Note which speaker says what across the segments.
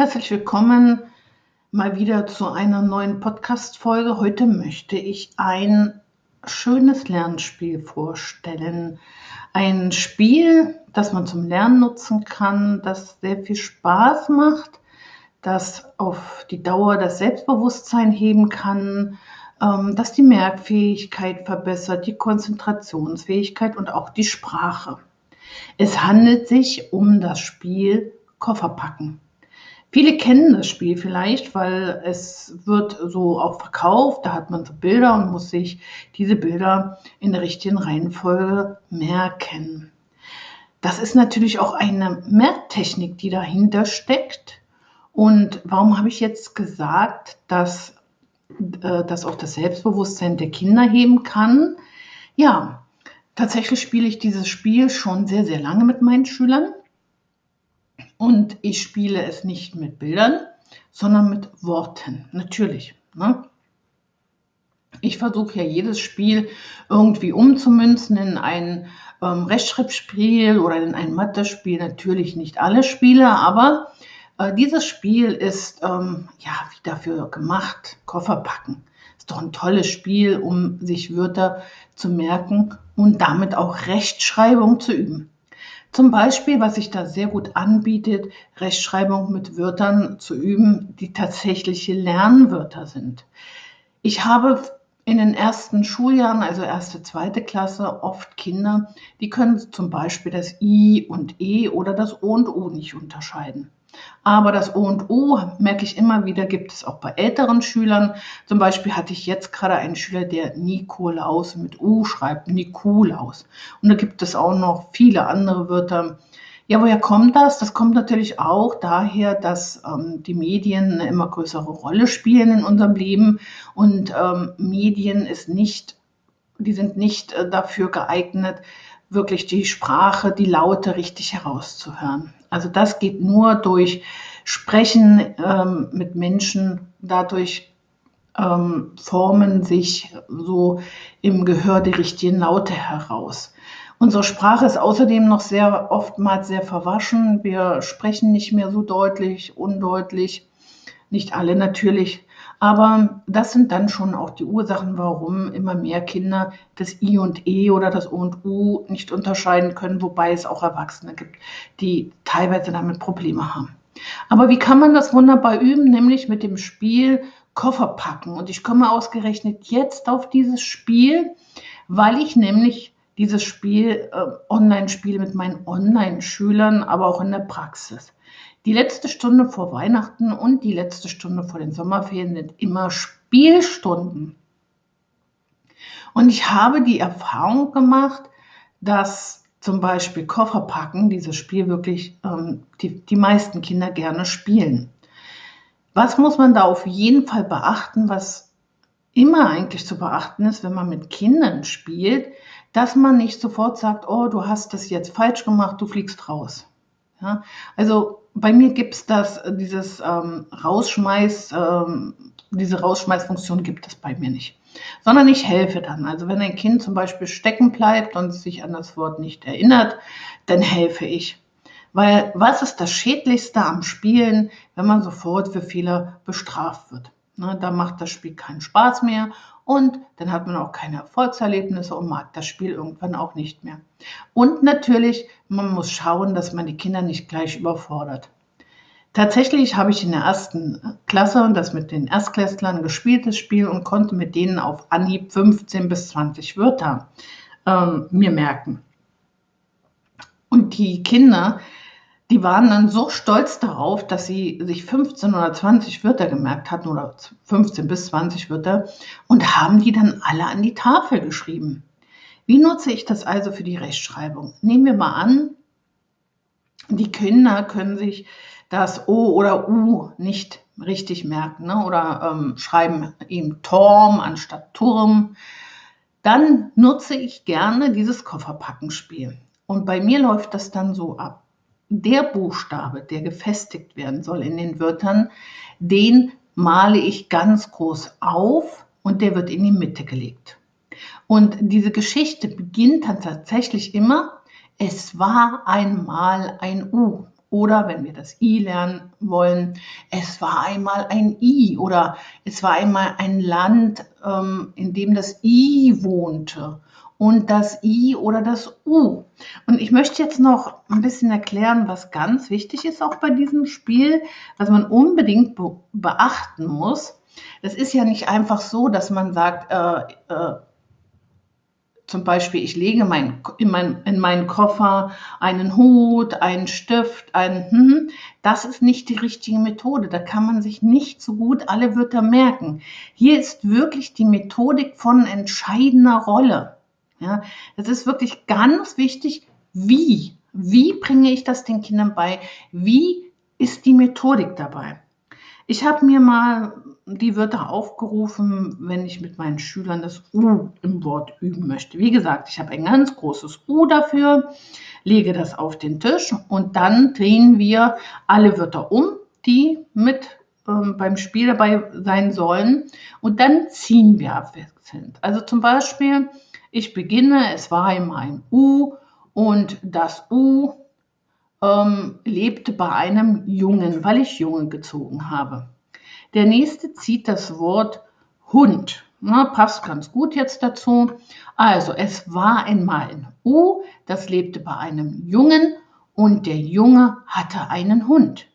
Speaker 1: Herzlich willkommen mal wieder zu einer neuen Podcast-Folge. Heute möchte ich ein schönes Lernspiel vorstellen. Ein Spiel, das man zum Lernen nutzen kann, das sehr viel Spaß macht, das auf die Dauer das Selbstbewusstsein heben kann, ähm, das die Merkfähigkeit verbessert, die Konzentrationsfähigkeit und auch die Sprache. Es handelt sich um das Spiel Kofferpacken. Viele kennen das Spiel vielleicht, weil es wird so auch verkauft. Da hat man so Bilder und muss sich diese Bilder in der richtigen Reihenfolge merken. Das ist natürlich auch eine Merktechnik, die dahinter steckt. Und warum habe ich jetzt gesagt, dass äh, das auch das Selbstbewusstsein der Kinder heben kann? Ja, tatsächlich spiele ich dieses Spiel schon sehr, sehr lange mit meinen Schülern. Und ich spiele es nicht mit Bildern, sondern mit Worten. Natürlich. Ne? Ich versuche ja jedes Spiel irgendwie umzumünzen in ein ähm, Rechtschreibspiel oder in ein Mathe-Spiel. Natürlich nicht alle Spiele, aber äh, dieses Spiel ist ähm, ja wie dafür gemacht. Koffer packen. Ist doch ein tolles Spiel, um sich Wörter zu merken und damit auch Rechtschreibung zu üben. Zum Beispiel, was sich da sehr gut anbietet, Rechtschreibung mit Wörtern zu üben, die tatsächliche Lernwörter sind. Ich habe in den ersten Schuljahren, also erste, zweite Klasse, oft Kinder, die können zum Beispiel das I und E oder das O und U nicht unterscheiden. Aber das O und U, merke ich immer wieder, gibt es auch bei älteren Schülern. Zum Beispiel hatte ich jetzt gerade einen Schüler, der Nikolaus mit U schreibt, Nikolaus. Und da gibt es auch noch viele andere Wörter. Ja, woher kommt das? Das kommt natürlich auch daher, dass ähm, die Medien eine immer größere Rolle spielen in unserem Leben. Und ähm, Medien ist nicht, die sind nicht äh, dafür geeignet, wirklich die Sprache, die Laute richtig herauszuhören. Also das geht nur durch Sprechen ähm, mit Menschen, dadurch ähm, formen sich so im Gehör die richtigen Laute heraus. Unsere Sprache ist außerdem noch sehr oftmals sehr verwaschen. Wir sprechen nicht mehr so deutlich, undeutlich. Nicht alle natürlich. Aber das sind dann schon auch die Ursachen, warum immer mehr Kinder das I und E oder das O und U nicht unterscheiden können, wobei es auch Erwachsene gibt, die teilweise damit Probleme haben. Aber wie kann man das wunderbar üben? Nämlich mit dem Spiel Koffer packen. Und ich komme ausgerechnet jetzt auf dieses Spiel, weil ich nämlich dieses Spiel äh, online spiele mit meinen Online-Schülern, aber auch in der Praxis. Die letzte Stunde vor Weihnachten und die letzte Stunde vor den Sommerferien sind immer Spielstunden. Und ich habe die Erfahrung gemacht, dass zum Beispiel Kofferpacken, dieses Spiel wirklich ähm, die, die meisten Kinder gerne spielen. Was muss man da auf jeden Fall beachten, was immer eigentlich zu beachten ist, wenn man mit Kindern spielt, dass man nicht sofort sagt, oh, du hast das jetzt falsch gemacht, du fliegst raus. Ja? Also bei mir gibt es das, dieses ähm, Rausschmeiß, ähm, diese Rausschmeißfunktion gibt es bei mir nicht. Sondern ich helfe dann. Also wenn ein Kind zum Beispiel stecken bleibt und sich an das Wort nicht erinnert, dann helfe ich. Weil was ist das Schädlichste am Spielen, wenn man sofort für Fehler bestraft wird? Ne, da macht das Spiel keinen Spaß mehr und dann hat man auch keine Erfolgserlebnisse und mag das Spiel irgendwann auch nicht mehr. Und natürlich, man muss schauen, dass man die Kinder nicht gleich überfordert. Tatsächlich habe ich in der ersten Klasse und das mit den Erstklässlern gespieltes Spiel und konnte mit denen auf Anhieb 15 bis 20 Wörter ähm, mir merken. Und die Kinder, die waren dann so stolz darauf, dass sie sich 15 oder 20 Wörter gemerkt hatten oder 15 bis 20 Wörter und haben die dann alle an die Tafel geschrieben. Wie nutze ich das also für die Rechtschreibung? Nehmen wir mal an, die Kinder können sich das O oder U nicht richtig merken ne? oder ähm, schreiben ihm Turm anstatt Turm. Dann nutze ich gerne dieses Kofferpackenspiel. Und bei mir läuft das dann so ab der Buchstabe, der gefestigt werden soll in den Wörtern, den male ich ganz groß auf und der wird in die Mitte gelegt. Und diese Geschichte beginnt dann tatsächlich immer, es war einmal ein U. Oder wenn wir das I lernen wollen, es war einmal ein I. Oder es war einmal ein Land, ähm, in dem das I wohnte und das I oder das U. Und ich möchte jetzt noch ein bisschen erklären, was ganz wichtig ist auch bei diesem Spiel, was man unbedingt be beachten muss. Das ist ja nicht einfach so, dass man sagt, äh, äh, zum Beispiel, ich lege mein, in, mein, in meinen Koffer einen Hut, einen Stift, ein, hm, das ist nicht die richtige Methode. Da kann man sich nicht so gut alle Wörter merken. Hier ist wirklich die Methodik von entscheidender Rolle. Ja, es ist wirklich ganz wichtig, wie, wie bringe ich das den Kindern bei? Wie ist die Methodik dabei? Ich habe mir mal die Wörter aufgerufen, wenn ich mit meinen Schülern das U im Wort üben möchte. Wie gesagt, ich habe ein ganz großes U dafür, lege das auf den Tisch und dann drehen wir alle Wörter um, die mit ähm, beim Spiel dabei sein sollen und dann ziehen wir abwechselnd. Also zum Beispiel, ich beginne, es war einmal ein U und das U ähm, lebte bei einem Jungen, weil ich Junge gezogen habe. Der nächste zieht das Wort Hund. Na, passt ganz gut jetzt dazu. Also, es war einmal ein U, das lebte bei einem Jungen und der Junge hatte einen Hund.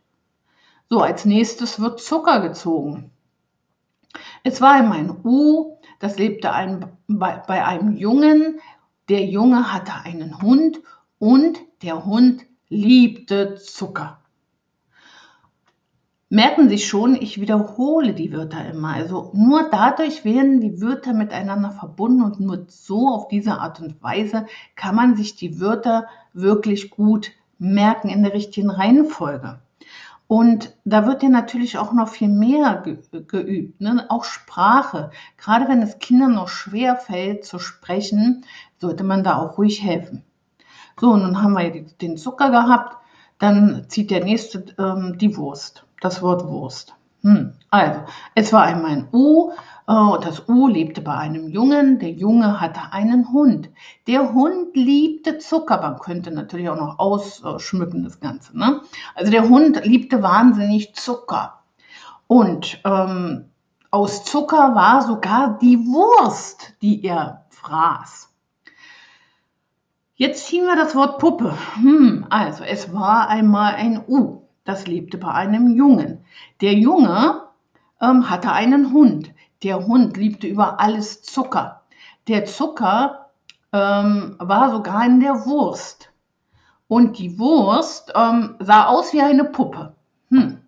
Speaker 1: So, als nächstes wird Zucker gezogen. Es war einmal ein U, das lebte ein, bei, bei einem Jungen, der Junge hatte einen Hund und der Hund liebte Zucker merken Sie schon, ich wiederhole die Wörter immer. Also nur dadurch werden die Wörter miteinander verbunden und nur so auf diese Art und Weise kann man sich die Wörter wirklich gut merken in der richtigen Reihenfolge. Und da wird ja natürlich auch noch viel mehr ge geübt, ne? auch Sprache. Gerade wenn es Kindern noch schwer fällt zu sprechen, sollte man da auch ruhig helfen. So, nun haben wir den Zucker gehabt, dann zieht der nächste ähm, die Wurst das Wort Wurst. Hm. Also, es war einmal ein U und das U lebte bei einem Jungen. Der Junge hatte einen Hund. Der Hund liebte Zucker. Man könnte natürlich auch noch ausschmücken das Ganze. Ne? Also der Hund liebte wahnsinnig Zucker. Und ähm, aus Zucker war sogar die Wurst, die er fraß. Jetzt ziehen wir das Wort Puppe. Hm, also es war einmal ein U das lebte bei einem Jungen. Der Junge ähm, hatte einen Hund. Der Hund liebte über alles Zucker. Der Zucker ähm, war sogar in der Wurst. Und die Wurst ähm, sah aus wie eine Puppe. Hm.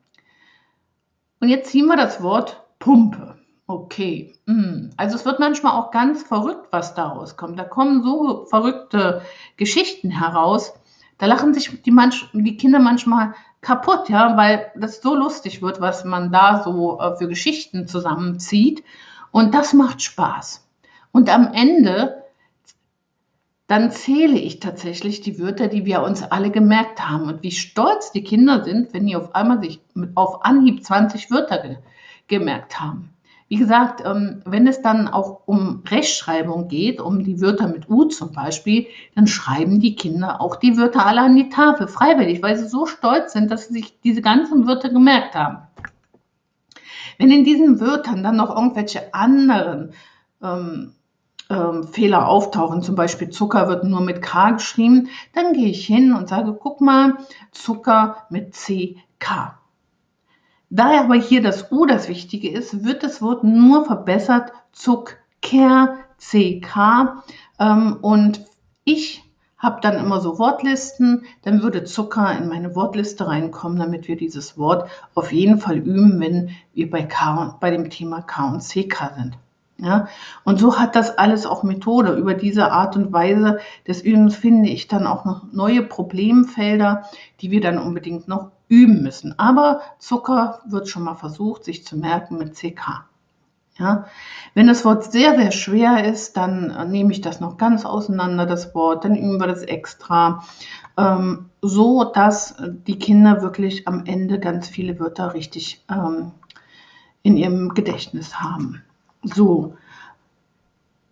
Speaker 1: Und jetzt ziehen wir das Wort Pumpe. Okay. Hm. Also es wird manchmal auch ganz verrückt, was daraus kommt. Da kommen so verrückte Geschichten heraus. Da lachen sich die, die Kinder manchmal kaputt, ja, weil das so lustig wird, was man da so äh, für Geschichten zusammenzieht. Und das macht Spaß. Und am Ende, dann zähle ich tatsächlich die Wörter, die wir uns alle gemerkt haben. Und wie stolz die Kinder sind, wenn die auf einmal sich auf Anhieb 20 Wörter ge gemerkt haben. Wie gesagt, ähm, wenn es dann auch um Rechtschreibung geht, um die Wörter mit U zum Beispiel, dann schreiben die Kinder auch die Wörter alle an die Tafel, freiwillig, weil sie so stolz sind, dass sie sich diese ganzen Wörter gemerkt haben. Wenn in diesen Wörtern dann noch irgendwelche anderen ähm, ähm, Fehler auftauchen, zum Beispiel Zucker wird nur mit K geschrieben, dann gehe ich hin und sage, guck mal, Zucker mit CK. Da aber hier das U das Wichtige ist, wird das Wort nur verbessert Zucker, CK. Ähm, und ich habe dann immer so Wortlisten, dann würde Zucker in meine Wortliste reinkommen, damit wir dieses Wort auf jeden Fall üben, wenn wir bei, K, bei dem Thema K und CK sind. Ja, und so hat das alles auch Methode. Über diese Art und Weise des Übens finde ich dann auch noch neue Problemfelder, die wir dann unbedingt noch üben müssen. Aber Zucker wird schon mal versucht, sich zu merken mit CK. Ja, wenn das Wort sehr, sehr schwer ist, dann nehme ich das noch ganz auseinander, das Wort, dann üben wir das extra, ähm, so dass die Kinder wirklich am Ende ganz viele Wörter richtig ähm, in ihrem Gedächtnis haben. So,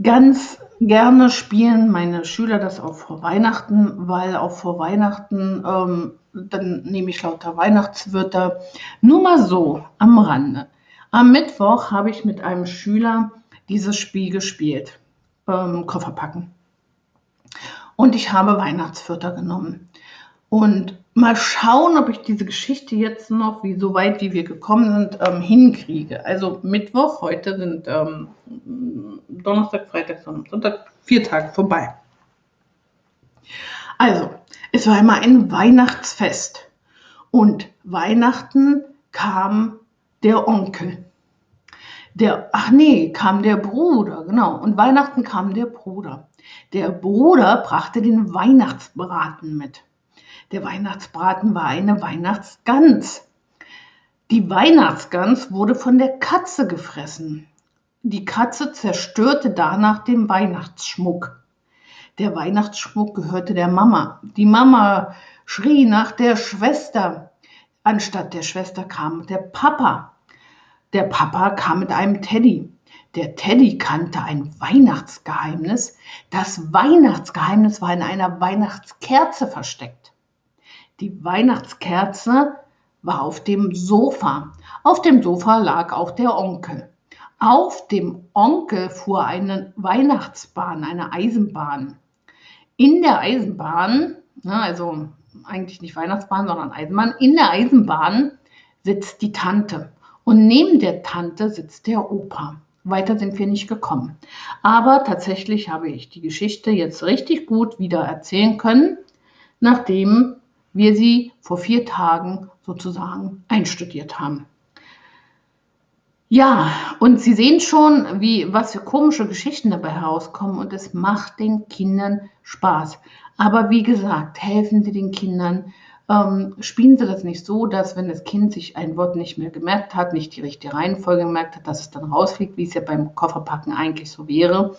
Speaker 1: Ganz gerne spielen meine Schüler das auch vor Weihnachten, weil auch vor Weihnachten, ähm, dann nehme ich lauter Weihnachtswörter. Nur mal so am Rande. Am Mittwoch habe ich mit einem Schüler dieses Spiel gespielt. Ähm, Koffer packen. Und ich habe Weihnachtswörter genommen. Und mal schauen, ob ich diese Geschichte jetzt noch, wie so weit wie wir gekommen sind, ähm, hinkriege. Also Mittwoch, heute sind ähm, Donnerstag, Freitag, Sonntag, vier Tage vorbei. Also, es war immer ein Weihnachtsfest. Und Weihnachten kam der Onkel. Der, ach nee, kam der Bruder, genau. Und Weihnachten kam der Bruder. Der Bruder brachte den Weihnachtsbraten mit. Der Weihnachtsbraten war eine Weihnachtsgans. Die Weihnachtsgans wurde von der Katze gefressen. Die Katze zerstörte danach den Weihnachtsschmuck. Der Weihnachtsschmuck gehörte der Mama. Die Mama schrie nach der Schwester. Anstatt der Schwester kam der Papa. Der Papa kam mit einem Teddy. Der Teddy kannte ein Weihnachtsgeheimnis. Das Weihnachtsgeheimnis war in einer Weihnachtskerze versteckt. Die Weihnachtskerze war auf dem Sofa. Auf dem Sofa lag auch der Onkel. Auf dem Onkel fuhr eine Weihnachtsbahn, eine Eisenbahn. In der Eisenbahn, ne, also eigentlich nicht Weihnachtsbahn, sondern Eisenbahn, in der Eisenbahn sitzt die Tante. Und neben der Tante sitzt der Opa. Weiter sind wir nicht gekommen. Aber tatsächlich habe ich die Geschichte jetzt richtig gut wieder erzählen können, nachdem wir sie vor vier Tagen sozusagen einstudiert haben. Ja, und Sie sehen schon, wie, was für komische Geschichten dabei herauskommen und es macht den Kindern Spaß. Aber wie gesagt, helfen Sie den Kindern, ähm, spielen Sie das nicht so, dass wenn das Kind sich ein Wort nicht mehr gemerkt hat, nicht die richtige Reihenfolge gemerkt hat, dass es dann rausfliegt, wie es ja beim Kofferpacken eigentlich so wäre,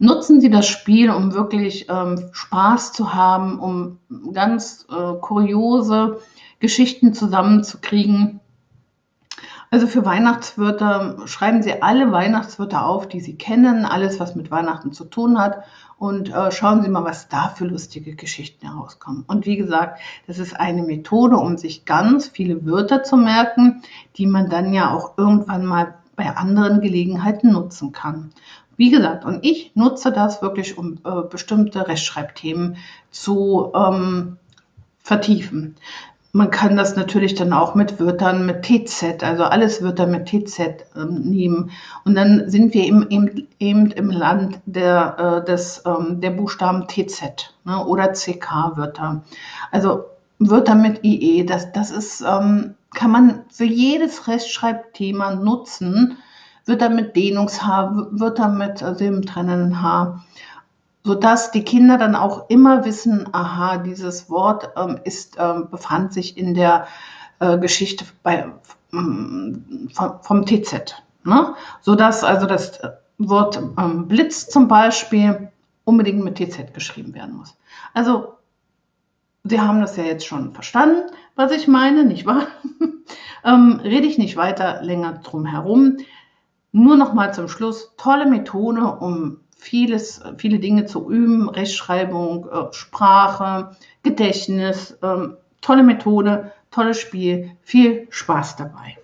Speaker 1: Nutzen Sie das Spiel, um wirklich ähm, Spaß zu haben, um ganz äh, kuriose Geschichten zusammenzukriegen. Also für Weihnachtswörter schreiben Sie alle Weihnachtswörter auf, die Sie kennen, alles, was mit Weihnachten zu tun hat. Und äh, schauen Sie mal, was da für lustige Geschichten herauskommen. Und wie gesagt, das ist eine Methode, um sich ganz viele Wörter zu merken, die man dann ja auch irgendwann mal bei anderen Gelegenheiten nutzen kann. Wie gesagt, und ich nutze das wirklich, um äh, bestimmte Rechtschreibthemen zu ähm, vertiefen. Man kann das natürlich dann auch mit Wörtern mit TZ, also alles Wörter mit TZ ähm, nehmen. Und dann sind wir eben, eben, eben im Land der, äh, des, ähm, der Buchstaben TZ ne, oder CK-Wörter. Also Wörter mit IE, das, das ist, ähm, kann man für jedes Rechtschreibthema nutzen wird er mit Dehnungshaar, wird er mit silbentrennenden Haar, sodass die Kinder dann auch immer wissen, aha, dieses Wort ähm, ist, ähm, befand sich in der äh, Geschichte bei, ähm, vom, vom, TZ. Ne? Sodass also das Wort ähm, Blitz zum Beispiel unbedingt mit TZ geschrieben werden muss. Also, Sie haben das ja jetzt schon verstanden, was ich meine, nicht wahr? ähm, rede ich nicht weiter länger drum herum. Nur noch mal zum Schluss, tolle Methode, um vieles, viele Dinge zu üben, Rechtschreibung, äh, Sprache, Gedächtnis, ähm, tolle Methode, tolles Spiel, viel Spaß dabei.